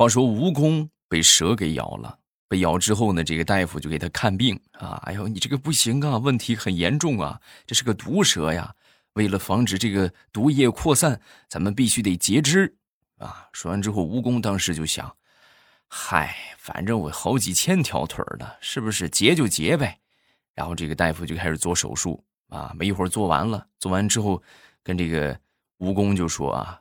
话说蜈蚣被蛇给咬了，被咬之后呢，这个大夫就给他看病啊。哎呦，你这个不行啊，问题很严重啊，这是个毒蛇呀。为了防止这个毒液扩散，咱们必须得截肢啊。说完之后，蜈蚣当时就想：嗨，反正我好几千条腿呢，是不是截就截呗？然后这个大夫就开始做手术啊。没一会儿做完了，做完之后，跟这个蜈蚣就说啊：“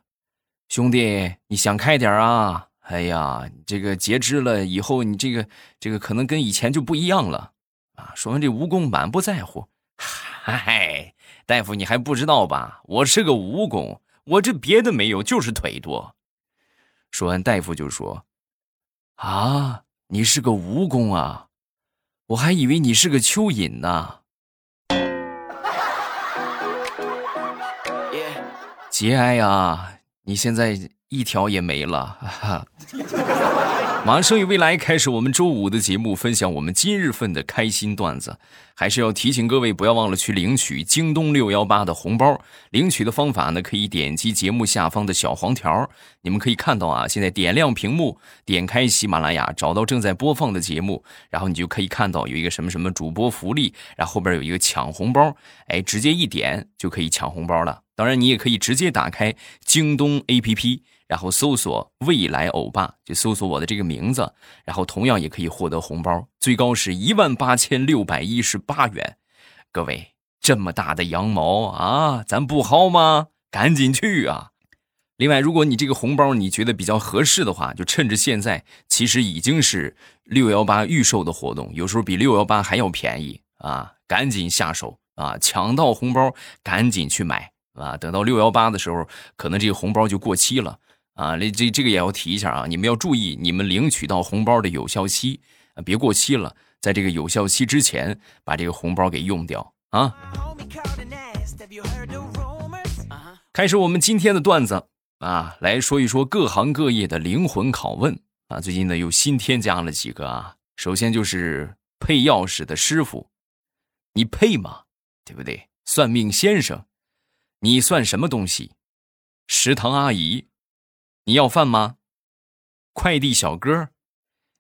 兄弟，你想开点啊！哎呀，这个截肢了以后，你这个这个可能跟以前就不一样了啊。”说完，这蜈蚣满不在乎：“ 嗨。”大夫，你还不知道吧？我是个蜈蚣，我这别的没有，就是腿多。说完，大夫就说：“啊，你是个蜈蚣啊，我还以为你是个蚯蚓呢。”节哀啊，你现在一条也没了。哈马上与未来开始我们周五的节目，分享我们今日份的开心段子。还是要提醒各位，不要忘了去领取京东六幺八的红包。领取的方法呢，可以点击节目下方的小黄条，你们可以看到啊，现在点亮屏幕，点开喜马拉雅，找到正在播放的节目，然后你就可以看到有一个什么什么主播福利，然后后边有一个抢红包，哎，直接一点就可以抢红包了。当然，你也可以直接打开京东 APP。然后搜索“未来欧巴”，就搜索我的这个名字，然后同样也可以获得红包，最高是一万八千六百一十八元。各位，这么大的羊毛啊，咱不薅吗？赶紧去啊！另外，如果你这个红包你觉得比较合适的话，就趁着现在其实已经是六幺八预售的活动，有时候比六幺八还要便宜啊！赶紧下手啊！抢到红包，赶紧去买啊！等到六幺八的时候，可能这个红包就过期了。啊，这这这个也要提一下啊！你们要注意，你们领取到红包的有效期，别过期了，在这个有效期之前把这个红包给用掉啊！开始我们今天的段子啊，来说一说各行各业的灵魂拷问啊！最近呢又新添加了几个啊，首先就是配钥匙的师傅，你配吗？对不对？算命先生，你算什么东西？食堂阿姨。你要饭吗？快递小哥，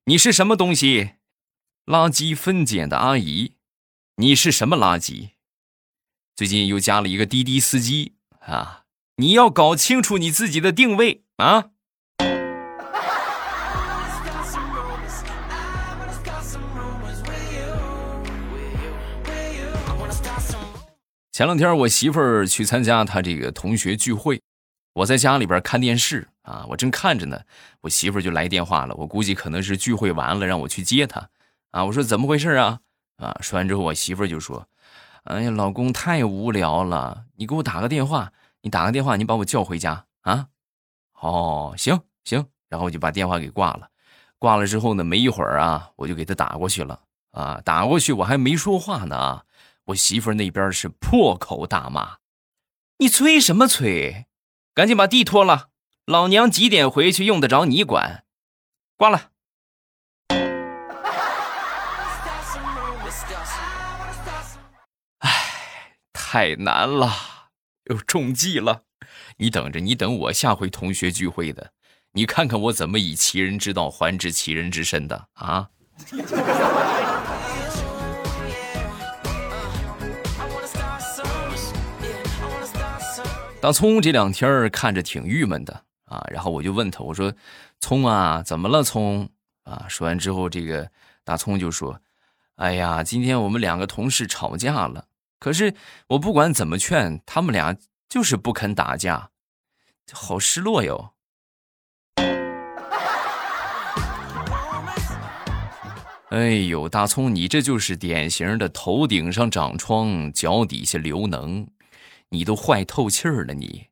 你是什么东西？垃圾分拣的阿姨，你是什么垃圾？最近又加了一个滴滴司机啊！你要搞清楚你自己的定位啊！前两天我媳妇儿去参加她这个同学聚会。我在家里边看电视啊，我正看着呢，我媳妇就来电话了。我估计可能是聚会完了，让我去接她。啊，我说怎么回事啊？啊，说完之后，我媳妇就说：“哎呀，老公太无聊了，你给我打个电话，你打个电话，你把我叫回家啊。”哦，行行，然后我就把电话给挂了。挂了之后呢，没一会儿啊，我就给他打过去了。啊，打过去我还没说话呢，我媳妇那边是破口大骂：“你催什么催？”赶紧把地拖了，老娘几点回去用得着你管？挂了。哎，太难了，又中计了。你等着，你等我下回同学聚会的，你看看我怎么以其人之道还治其人之身的啊！大葱这两天看着挺郁闷的啊，然后我就问他，我说：“葱啊，怎么了？葱啊？”说完之后，这个大葱就说：“哎呀，今天我们两个同事吵架了，可是我不管怎么劝，他们俩就是不肯打架，好失落哟。”哎呦，大葱，你这就是典型的头顶上长疮，脚底下流脓。你都坏透气儿了，你。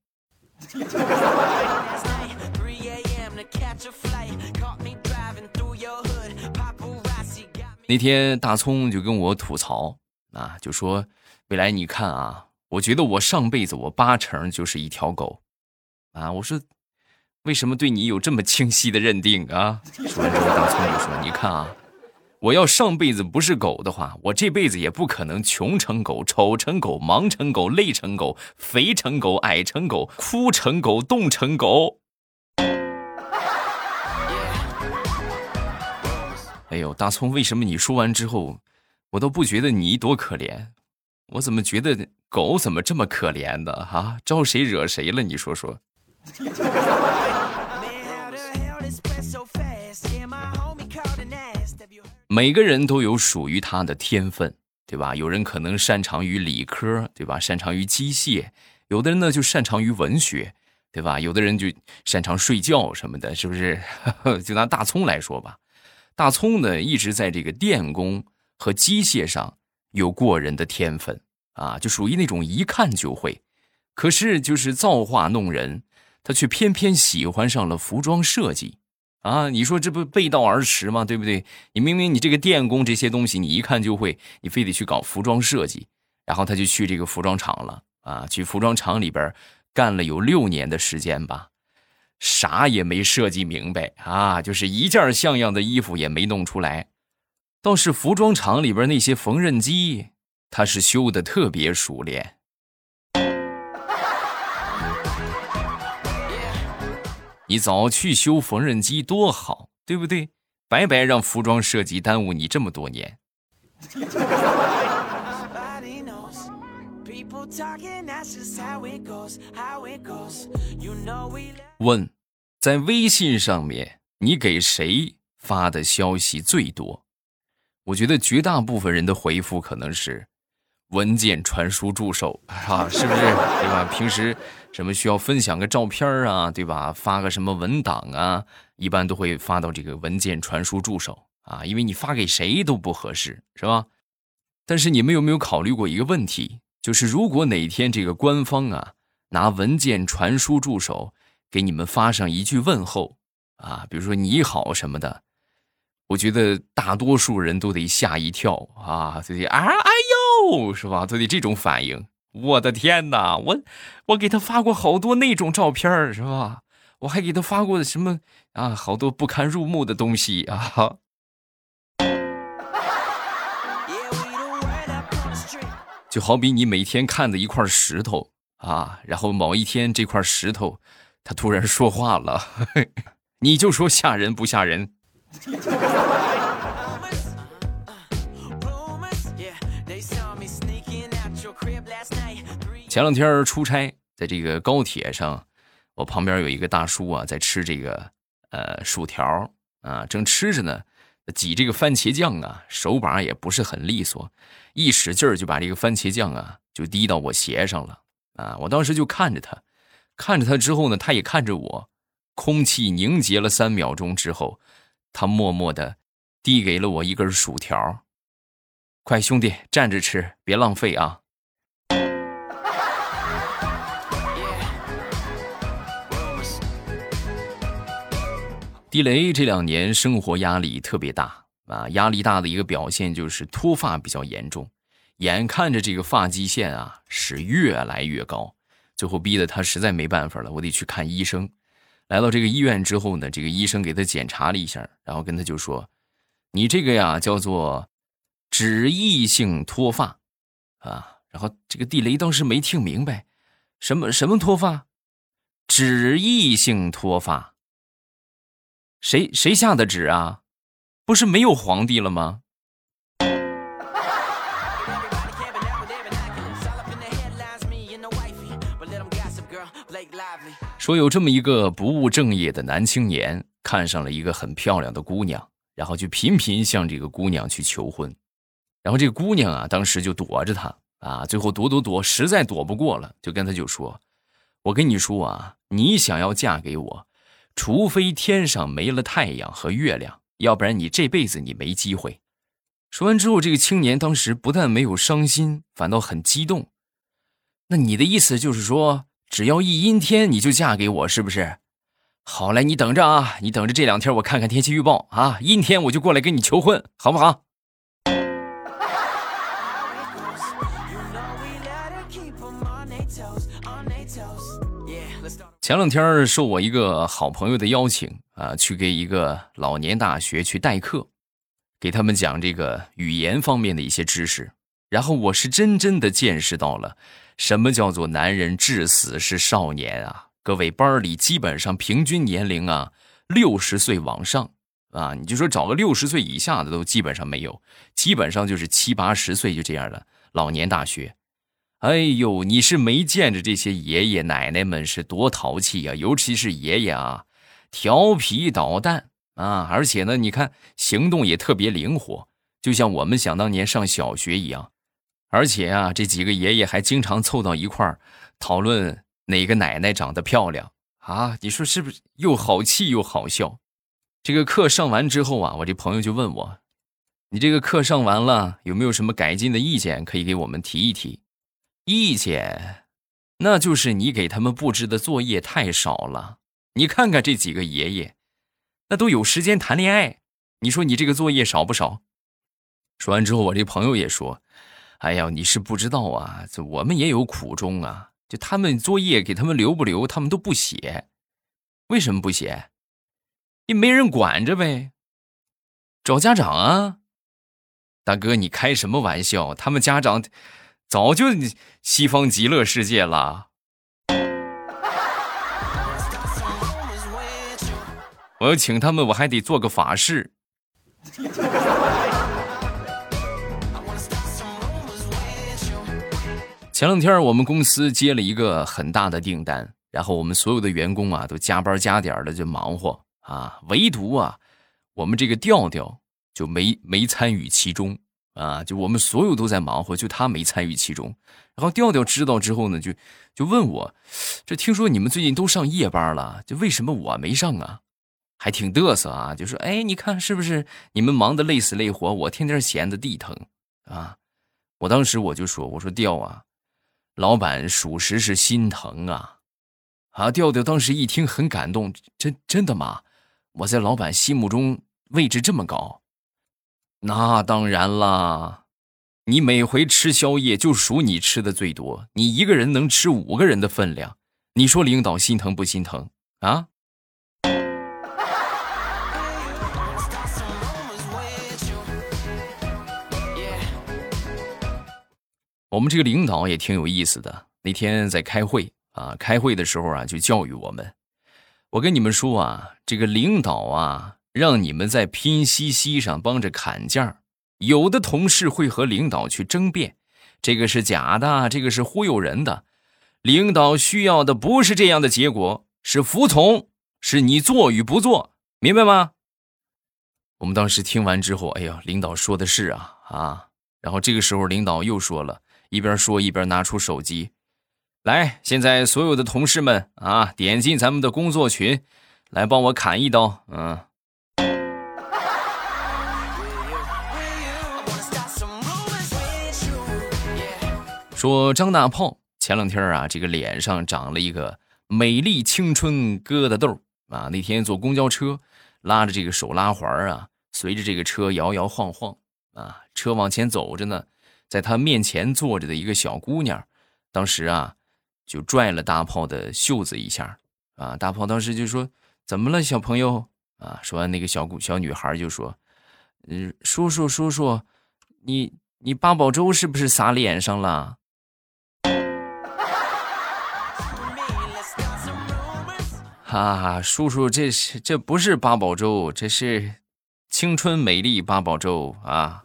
那天大葱就跟我吐槽啊，就说：“未来你看啊，我觉得我上辈子我八成就是一条狗啊。”我说：“为什么对你有这么清晰的认定啊？”说完之后，大葱就说：“你看啊。”我要上辈子不是狗的话，我这辈子也不可能穷成狗、丑成狗、忙成狗、累成狗、肥成狗、矮成狗、哭成狗、冻成狗。哎呦，大葱，为什么你说完之后，我都不觉得你多可怜？我怎么觉得狗怎么这么可怜的啊？招谁惹谁了？你说说。每个人都有属于他的天分，对吧？有人可能擅长于理科，对吧？擅长于机械，有的人呢就擅长于文学，对吧？有的人就擅长睡觉什么的，是不是？就拿大葱来说吧，大葱呢一直在这个电工和机械上有过人的天分啊，就属于那种一看就会。可是就是造化弄人，他却偏偏喜欢上了服装设计。啊，你说这不背道而驰吗？对不对？你明明你这个电工这些东西你一看就会，你非得去搞服装设计，然后他就去这个服装厂了啊，去服装厂里边干了有六年的时间吧，啥也没设计明白啊，就是一件像样的衣服也没弄出来，倒是服装厂里边那些缝纫机，他是修的特别熟练。你早去修缝纫机多好，对不对？白白让服装设计耽误你这么多年。问，在微信上面你给谁发的消息最多？我觉得绝大部分人的回复可能是。文件传输助手啊，是不是对吧？平时什么需要分享个照片啊，对吧？发个什么文档啊，一般都会发到这个文件传输助手啊，因为你发给谁都不合适，是吧？但是你们有没有考虑过一个问题？就是如果哪天这个官方啊拿文件传输助手给你们发上一句问候啊，比如说你好什么的，我觉得大多数人都得吓一跳啊，自己啊哎呦。哦，是吧？都得这种反应。我的天哪，我我给他发过好多那种照片是吧？我还给他发过什么啊？好多不堪入目的东西啊！就好比你每天看的一块石头啊，然后某一天这块石头它突然说话了，你就说吓人不吓人？前两天出差，在这个高铁上，我旁边有一个大叔啊，在吃这个呃薯条啊，正吃着呢，挤这个番茄酱啊，手把也不是很利索，一使劲就把这个番茄酱啊就滴到我鞋上了啊！我当时就看着他，看着他之后呢，他也看着我，空气凝结了三秒钟之后，他默默的递给了我一根薯条，快兄弟站着吃，别浪费啊！地雷这两年生活压力特别大啊，压力大的一个表现就是脱发比较严重，眼看着这个发际线啊是越来越高，最后逼得他实在没办法了，我得去看医生。来到这个医院之后呢，这个医生给他检查了一下，然后跟他就说：“你这个呀叫做脂溢性脱发啊。”然后这个地雷当时没听明白，什么什么脱发？脂溢性脱发。谁谁下的旨啊？不是没有皇帝了吗？说有这么一个不务正业的男青年，看上了一个很漂亮的姑娘，然后就频频向这个姑娘去求婚。然后这个姑娘啊，当时就躲着他啊，最后躲躲躲，实在躲不过了，就跟他就说：“我跟你说啊，你想要嫁给我。”除非天上没了太阳和月亮，要不然你这辈子你没机会。说完之后，这个青年当时不但没有伤心，反倒很激动。那你的意思就是说，只要一阴天你就嫁给我，是不是？好嘞，你等着啊，你等着这两天我看看天气预报啊，阴天我就过来跟你求婚，好不好？前两天受我一个好朋友的邀请啊，去给一个老年大学去代课，给他们讲这个语言方面的一些知识。然后我是真真的见识到了什么叫做男人至死是少年啊！各位班里基本上平均年龄啊六十岁往上啊，你就说找个六十岁以下的都基本上没有，基本上就是七八十岁就这样的老年大学。哎呦，你是没见着这些爷爷奶奶们是多淘气呀，尤其是爷爷啊，调皮捣蛋啊，而且呢，你看行动也特别灵活，就像我们想当年上小学一样。而且啊，这几个爷爷还经常凑到一块儿讨论哪个奶奶长得漂亮啊，你说是不是又好气又好笑？这个课上完之后啊，我这朋友就问我：“你这个课上完了，有没有什么改进的意见可以给我们提一提？”意见，那就是你给他们布置的作业太少了。你看看这几个爷爷，那都有时间谈恋爱，你说你这个作业少不少？说完之后，我这朋友也说：“哎呀，你是不知道啊，这我们也有苦衷啊。就他们作业给他们留不留，他们都不写，为什么不写？也没人管着呗。找家长啊，大哥，你开什么玩笑？他们家长。”早就西方极乐世界了。我要请他们，我还得做个法事。前两天我们公司接了一个很大的订单，然后我们所有的员工啊都加班加点的就忙活啊，唯独啊我们这个调调就没没参与其中。啊，就我们所有都在忙活，就他没参与其中。然后调调知道之后呢，就就问我，这听说你们最近都上夜班了，就为什么我没上啊？还挺嘚瑟啊，就说，哎，你看是不是你们忙得累死累活，我天天闲得地疼啊？我当时我就说，我说调啊，老板属实是心疼啊。啊，调调当时一听很感动，真真的吗？我在老板心目中位置这么高？那当然啦，你每回吃宵夜就数你吃的最多，你一个人能吃五个人的分量，你说领导心疼不心疼啊？我们这个领导也挺有意思的，那天在开会啊，开会的时候啊，就教育我们，我跟你们说啊，这个领导啊。让你们在拼夕夕上帮着砍价，有的同事会和领导去争辩，这个是假的，这个是忽悠人的。领导需要的不是这样的结果，是服从，是你做与不做，明白吗？我们当时听完之后，哎呀，领导说的是啊啊！然后这个时候领导又说了，一边说一边拿出手机，来，现在所有的同事们啊，点进咱们的工作群，来帮我砍一刀，嗯。说张大炮前两天啊，这个脸上长了一个美丽青春疙瘩痘啊。那天坐公交车，拉着这个手拉环啊，随着这个车摇摇晃晃啊，车往前走着呢，在他面前坐着的一个小姑娘，当时啊，就拽了大炮的袖子一下啊。大炮当时就说：“怎么了，小朋友？”啊，说完那个小姑小女孩就说：“嗯，叔叔叔叔，你你八宝粥是不是洒脸上了？”哈，叔叔，这是这不是八宝粥，这是青春美丽八宝粥啊！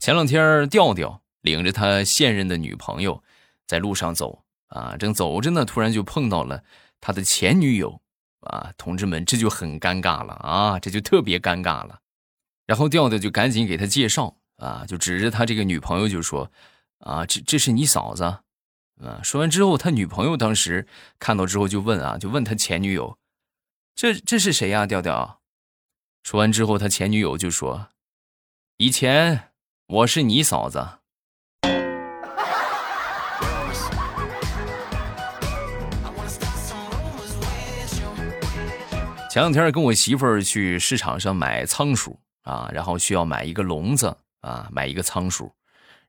前两天，调调领着他现任的女朋友在路上走啊，正走着呢，突然就碰到了他的前女友啊，同志们，这就很尴尬了啊，这就特别尴尬了。然后调调就赶紧给他介绍啊，就指着他这个女朋友就说。啊，这这是你嫂子，啊！说完之后，他女朋友当时看到之后就问啊，就问他前女友，这这是谁呀？调调。说完之后，他前女友就说，以前我是你嫂子。前两天跟我媳妇儿去市场上买仓鼠啊，然后需要买一个笼子啊，买一个仓鼠。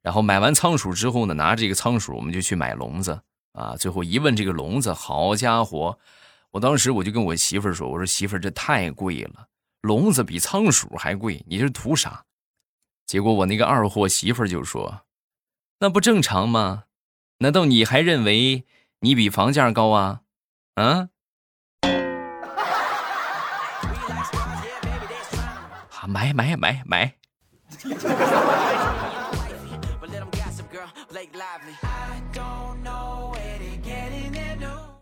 然后买完仓鼠之后呢，拿着这个仓鼠，我们就去买笼子啊。最后一问这个笼子，好家伙，我当时我就跟我媳妇儿说：“我说媳妇儿，这太贵了，笼子比仓鼠还贵，你这图啥？”结果我那个二货媳妇儿就说：“那不正常吗？难道你还认为你比房价高啊？嗯？啊，买买买买！Blake Lively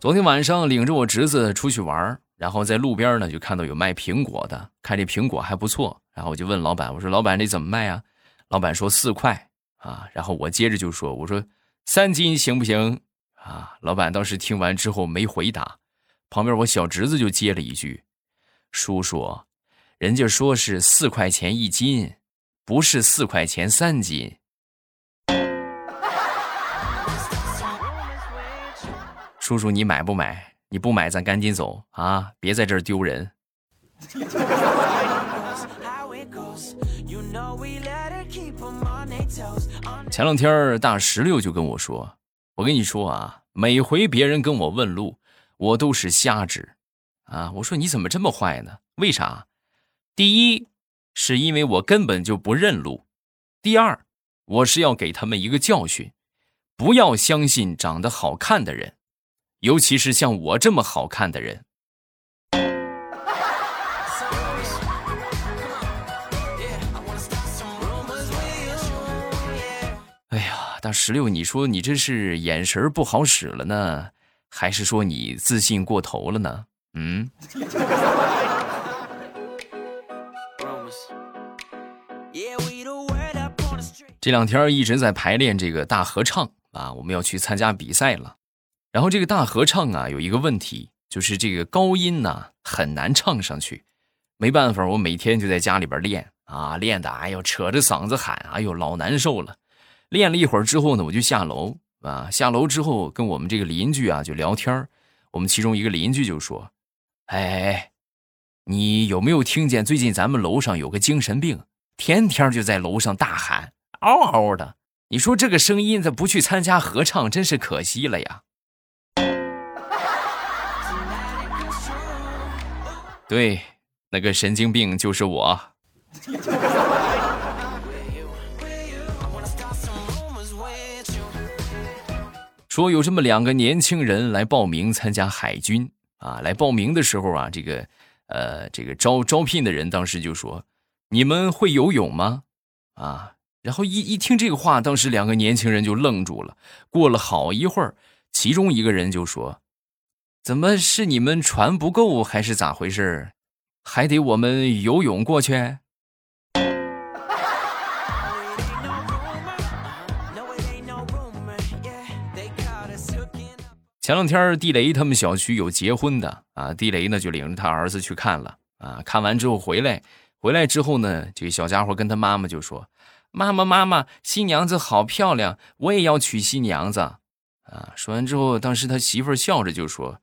昨天晚上领着我侄子出去玩，然后在路边呢就看到有卖苹果的，看这苹果还不错，然后我就问老板，我说老板这怎么卖啊？老板说四块啊，然后我接着就说，我说三斤行不行？啊，老板当时听完之后没回答，旁边我小侄子就接了一句，叔叔，人家说是四块钱一斤，不是四块钱三斤。叔叔，你买不买？你不买，咱赶紧走啊！别在这儿丢人。前两天大石榴就跟我说：“我跟你说啊，每回别人跟我问路，我都是瞎指。”啊，我说你怎么这么坏呢？为啥？第一，是因为我根本就不认路；第二，我是要给他们一个教训，不要相信长得好看的人。尤其是像我这么好看的人。哎呀，大石榴，你说你这是眼神不好使了呢，还是说你自信过头了呢？嗯。这两天一直在排练这个大合唱啊，我们要去参加比赛了。然后这个大合唱啊，有一个问题，就是这个高音呢很难唱上去。没办法，我每天就在家里边练啊，练的哎呦扯着嗓子喊，哎呦老难受了。练了一会儿之后呢，我就下楼啊，下楼之后跟我们这个邻居啊就聊天我们其中一个邻居就说：“哎，你有没有听见最近咱们楼上有个精神病，天天就在楼上大喊嗷嗷的？你说这个声音，他不去参加合唱，真是可惜了呀。”对，那个神经病就是我。说有这么两个年轻人来报名参加海军啊，来报名的时候啊，这个呃，这个招招聘的人当时就说：“你们会游泳吗？”啊，然后一一听这个话，当时两个年轻人就愣住了。过了好一会儿，其中一个人就说。怎么是你们船不够，还是咋回事还得我们游泳过去？前两天地雷他们小区有结婚的啊，地雷呢就领着他儿子去看了啊。看完之后回来，回来之后呢，这个小家伙跟他妈妈就说：“妈妈妈妈，新娘子好漂亮，我也要娶新娘子。”啊，说完之后，当时他媳妇笑着就说。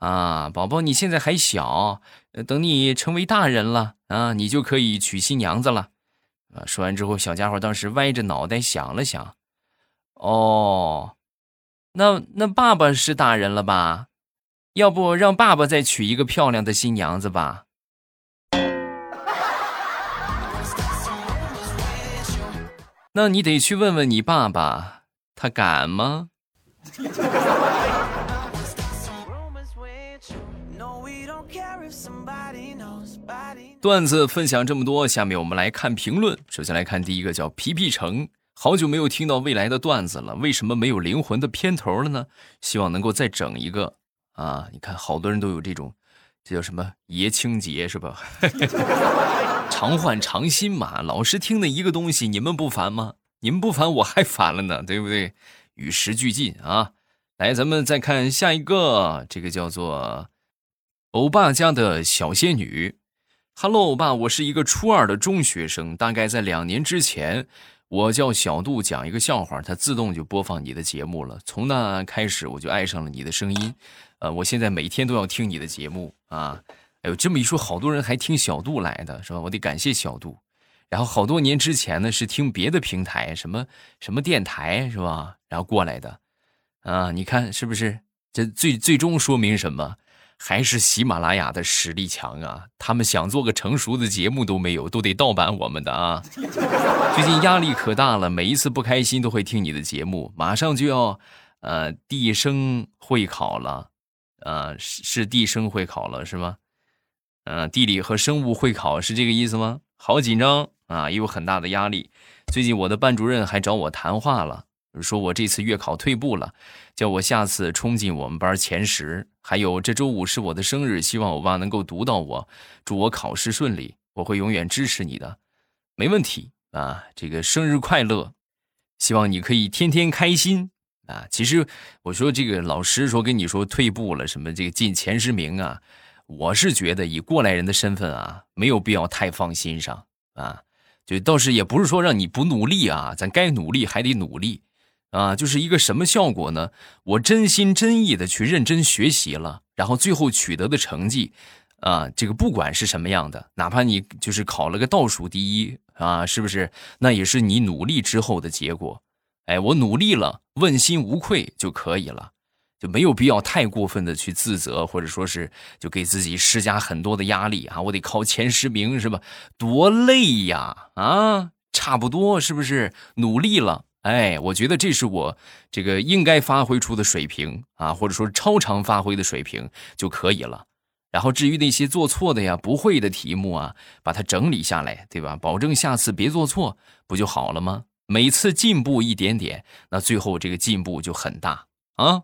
啊，宝宝，你现在还小，等你成为大人了啊，你就可以娶新娘子了。啊，说完之后，小家伙当时歪着脑袋想了想，哦，那那爸爸是大人了吧？要不让爸爸再娶一个漂亮的新娘子吧？那你得去问问你爸爸，他敢吗？段子分享这么多，下面我们来看评论。首先来看第一个，叫皮皮城。好久没有听到未来的段子了，为什么没有灵魂的片头了呢？希望能够再整一个啊！你看，好多人都有这种，这叫什么爷青结是吧？常换常新嘛，老是听的一个东西，你们不烦吗？你们不烦，我还烦了呢，对不对？与时俱进啊！来，咱们再看下一个，这个叫做欧巴家的小仙女。Hello，欧巴，我是一个初二的中学生。大概在两年之前，我叫小杜讲一个笑话，它自动就播放你的节目了。从那开始，我就爱上了你的声音。呃，我现在每天都要听你的节目啊。哎呦，这么一说，好多人还听小杜来的，是吧？我得感谢小杜。然后好多年之前呢，是听别的平台，什么什么电台，是吧？然后过来的。啊，你看是不是？这最最终说明什么？还是喜马拉雅的实力强啊！他们想做个成熟的节目都没有，都得盗版我们的啊！最近压力可大了，每一次不开心都会听你的节目。马上就要呃，地生会考了，呃，是是地生会考了是吗？嗯，地理和生物会考是这个意思吗？好紧张啊，也有很大的压力。最近我的班主任还找我谈话了，说我这次月考退步了，叫我下次冲进我们班前十。还有这周五是我的生日，希望我爸能够读到我，祝我考试顺利，我会永远支持你的，没问题啊。这个生日快乐，希望你可以天天开心啊。其实我说这个老师说跟你说退步了什么这个进前十名啊。我是觉得以过来人的身份啊，没有必要太放心上啊。就倒是也不是说让你不努力啊，咱该努力还得努力啊。就是一个什么效果呢？我真心真意的去认真学习了，然后最后取得的成绩啊，这个不管是什么样的，哪怕你就是考了个倒数第一啊，是不是？那也是你努力之后的结果。哎，我努力了，问心无愧就可以了。就没有必要太过分的去自责，或者说是就给自己施加很多的压力啊！我得考前十名是吧？多累呀！啊，差不多是不是努力了？哎，我觉得这是我这个应该发挥出的水平啊，或者说超常发挥的水平就可以了。然后至于那些做错的呀、不会的题目啊，把它整理下来，对吧？保证下次别做错，不就好了吗？每次进步一点点，那最后这个进步就很大啊！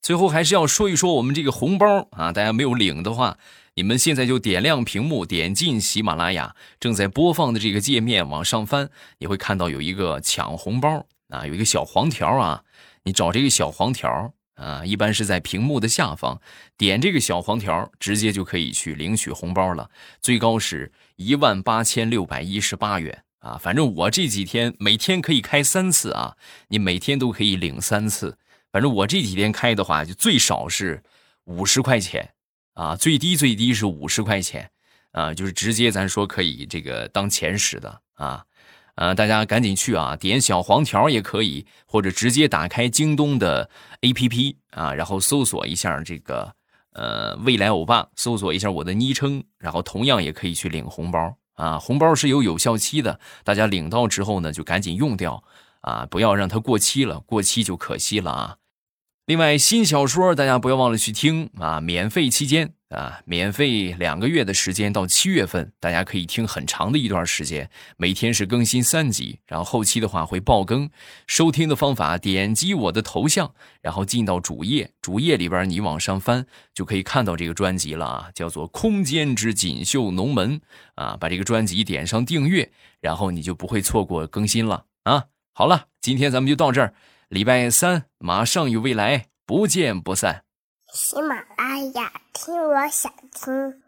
最后还是要说一说我们这个红包啊，大家没有领的话，你们现在就点亮屏幕，点进喜马拉雅正在播放的这个界面，往上翻，你会看到有一个抢红包啊，有一个小黄条啊，你找这个小黄条啊，一般是在屏幕的下方，点这个小黄条，直接就可以去领取红包了，最高是一万八千六百一十八元。啊，反正我这几天每天可以开三次啊，你每天都可以领三次。反正我这几天开的话，就最少是五十块钱啊，最低最低是五十块钱啊，就是直接咱说可以这个当前使的啊，呃，大家赶紧去啊，点小黄条也可以，或者直接打开京东的 APP 啊，然后搜索一下这个呃未来欧巴，搜索一下我的昵称，然后同样也可以去领红包。啊，红包是有有效期的，大家领到之后呢，就赶紧用掉啊，不要让它过期了，过期就可惜了啊。另外，新小说大家不要忘了去听啊，免费期间啊，免费两个月的时间到七月份，大家可以听很长的一段时间，每天是更新三集，然后后期的话会爆更。收听的方法，点击我的头像，然后进到主页，主页里边你往上翻就可以看到这个专辑了啊，叫做《空间之锦绣龙门》啊，把这个专辑点上订阅，然后你就不会错过更新了啊。好了，今天咱们就到这儿。礼拜三马上与未来不见不散。喜马拉雅听，我想听。